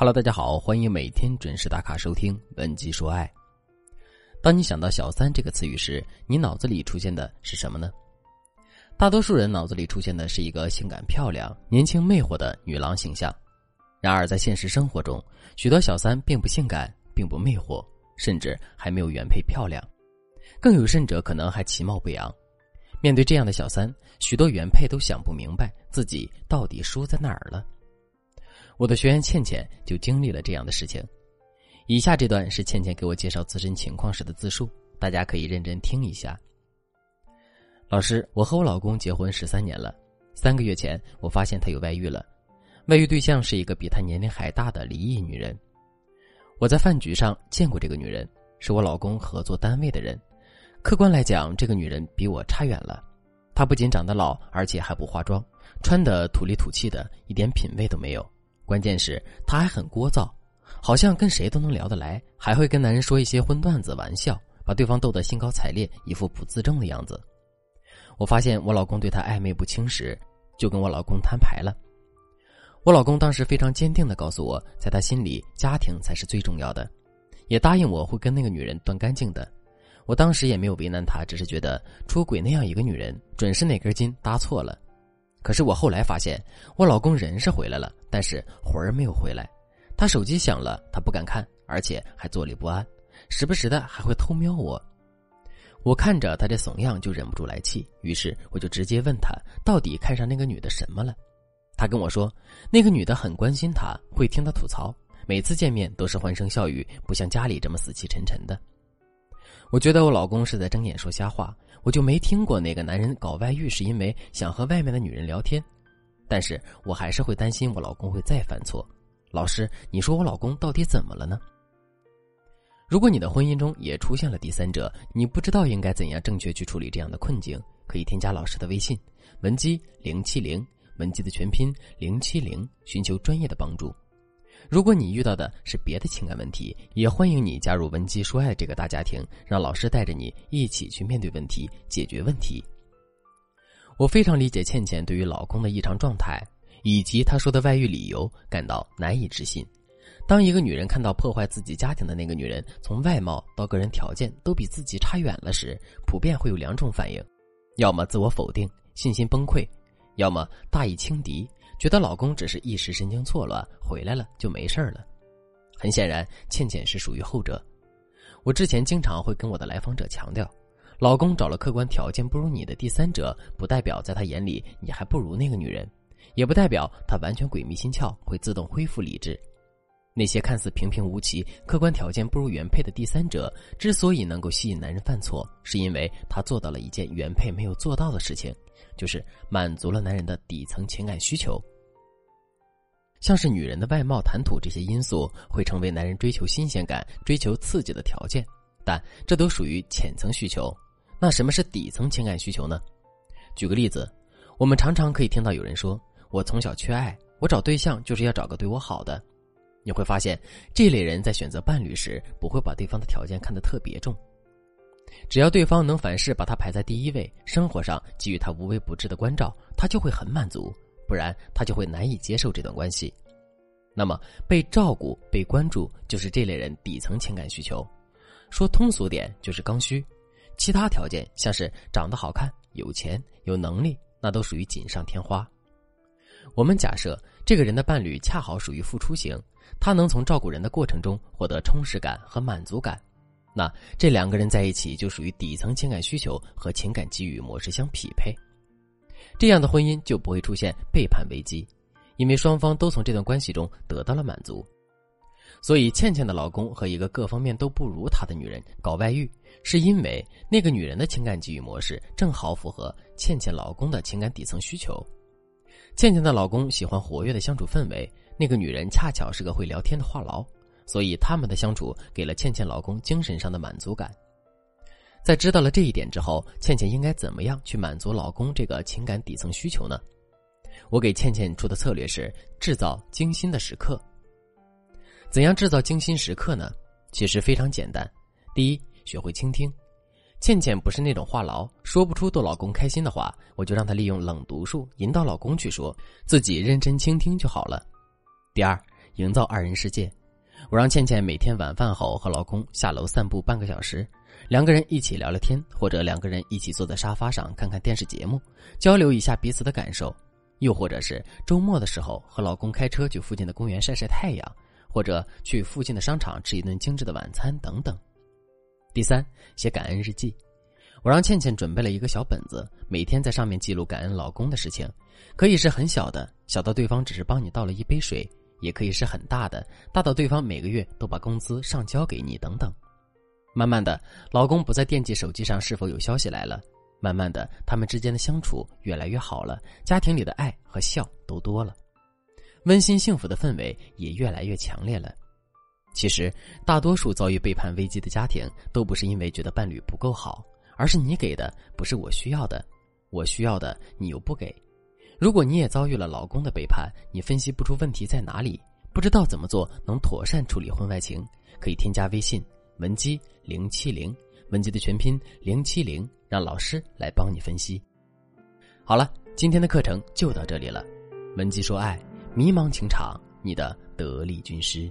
Hello，大家好，欢迎每天准时打卡收听《文姬说爱》。当你想到“小三”这个词语时，你脑子里出现的是什么呢？大多数人脑子里出现的是一个性感漂亮、年轻魅惑的女郎形象。然而，在现实生活中，许多小三并不性感，并不魅惑，甚至还没有原配漂亮，更有甚者，可能还其貌不扬。面对这样的小三，许多原配都想不明白自己到底输在哪儿了。我的学员倩倩就经历了这样的事情，以下这段是倩倩给我介绍自身情况时的自述，大家可以认真听一下。老师，我和我老公结婚十三年了，三个月前我发现他有外遇了，外遇对象是一个比他年龄还大的离异女人。我在饭局上见过这个女人，是我老公合作单位的人。客观来讲，这个女人比我差远了，她不仅长得老，而且还不化妆，穿的土里土气的，一点品味都没有。关键是她还很聒噪，好像跟谁都能聊得来，还会跟男人说一些荤段子、玩笑，把对方逗得兴高采烈，一副不自重的样子。我发现我老公对她暧昧不清时，就跟我老公摊牌了。我老公当时非常坚定的告诉我，在他心里，家庭才是最重要的，也答应我会跟那个女人断干净的。我当时也没有为难他，只是觉得出轨那样一个女人，准是哪根筋搭错了。可是我后来发现，我老公人是回来了，但是魂儿没有回来。他手机响了，他不敢看，而且还坐立不安，时不时的还会偷瞄我。我看着他这怂样，就忍不住来气，于是我就直接问他，到底看上那个女的什么了？他跟我说，那个女的很关心他，会听他吐槽，每次见面都是欢声笑语，不像家里这么死气沉沉的。我觉得我老公是在睁眼说瞎话。我就没听过哪个男人搞外遇是因为想和外面的女人聊天，但是我还是会担心我老公会再犯错。老师，你说我老公到底怎么了呢？如果你的婚姻中也出现了第三者，你不知道应该怎样正确去处理这样的困境，可以添加老师的微信文姬零七零，文姬的全拼零七零，寻求专业的帮助。如果你遇到的是别的情感问题，也欢迎你加入文姬说爱这个大家庭，让老师带着你一起去面对问题，解决问题。我非常理解倩倩对于老公的异常状态以及她说的外遇理由感到难以置信。当一个女人看到破坏自己家庭的那个女人从外貌到个人条件都比自己差远了时，普遍会有两种反应：要么自我否定、信心崩溃，要么大意轻敌。觉得老公只是一时神经错乱，回来了就没事了。很显然，倩倩是属于后者。我之前经常会跟我的来访者强调，老公找了客观条件不如你的第三者，不代表在他眼里你还不如那个女人，也不代表他完全鬼迷心窍，会自动恢复理智。那些看似平平无奇、客观条件不如原配的第三者，之所以能够吸引男人犯错，是因为他做到了一件原配没有做到的事情，就是满足了男人的底层情感需求。像是女人的外貌、谈吐这些因素会成为男人追求新鲜感、追求刺激的条件，但这都属于浅层需求。那什么是底层情感需求呢？举个例子，我们常常可以听到有人说：“我从小缺爱，我找对象就是要找个对我好的。”你会发现，这类人在选择伴侣时不会把对方的条件看得特别重，只要对方能凡事把他排在第一位，生活上给予他无微不至的关照，他就会很满足。不然他就会难以接受这段关系。那么被照顾、被关注，就是这类人底层情感需求。说通俗点，就是刚需。其他条件像是长得好看、有钱、有能力，那都属于锦上添花。我们假设这个人的伴侣恰好属于付出型，他能从照顾人的过程中获得充实感和满足感，那这两个人在一起就属于底层情感需求和情感给予模式相匹配。这样的婚姻就不会出现背叛危机，因为双方都从这段关系中得到了满足。所以，倩倩的老公和一个各方面都不如她的女人搞外遇，是因为那个女人的情感给予模式正好符合倩倩老公的情感底层需求。倩倩的老公喜欢活跃的相处氛围，那个女人恰巧是个会聊天的话痨，所以他们的相处给了倩倩老公精神上的满足感。在知道了这一点之后，倩倩应该怎么样去满足老公这个情感底层需求呢？我给倩倩出的策略是制造精心的时刻。怎样制造精心时刻呢？其实非常简单。第一，学会倾听。倩倩不是那种话痨，说不出逗老公开心的话，我就让她利用冷读术引导老公去说，自己认真倾听就好了。第二，营造二人世界。我让倩倩每天晚饭后和老公下楼散步半个小时，两个人一起聊聊天，或者两个人一起坐在沙发上看看电视节目，交流一下彼此的感受；又或者是周末的时候和老公开车去附近的公园晒晒太阳，或者去附近的商场吃一顿精致的晚餐等等。第三，写感恩日记。我让倩倩准备了一个小本子，每天在上面记录感恩老公的事情，可以是很小的，小到对方只是帮你倒了一杯水。也可以是很大的，大到对方每个月都把工资上交给你等等。慢慢的，老公不再惦记手机上是否有消息来了。慢慢的，他们之间的相处越来越好了，家庭里的爱和笑都多了，温馨幸福的氛围也越来越强烈了。其实，大多数遭遇背叛危机的家庭，都不是因为觉得伴侣不够好，而是你给的不是我需要的，我需要的你又不给。如果你也遭遇了老公的背叛，你分析不出问题在哪里，不知道怎么做能妥善处理婚外情，可以添加微信文姬零七零，文姬的全拼零七零，让老师来帮你分析。好了，今天的课程就到这里了，文姬说爱，迷茫情场，你的得力军师。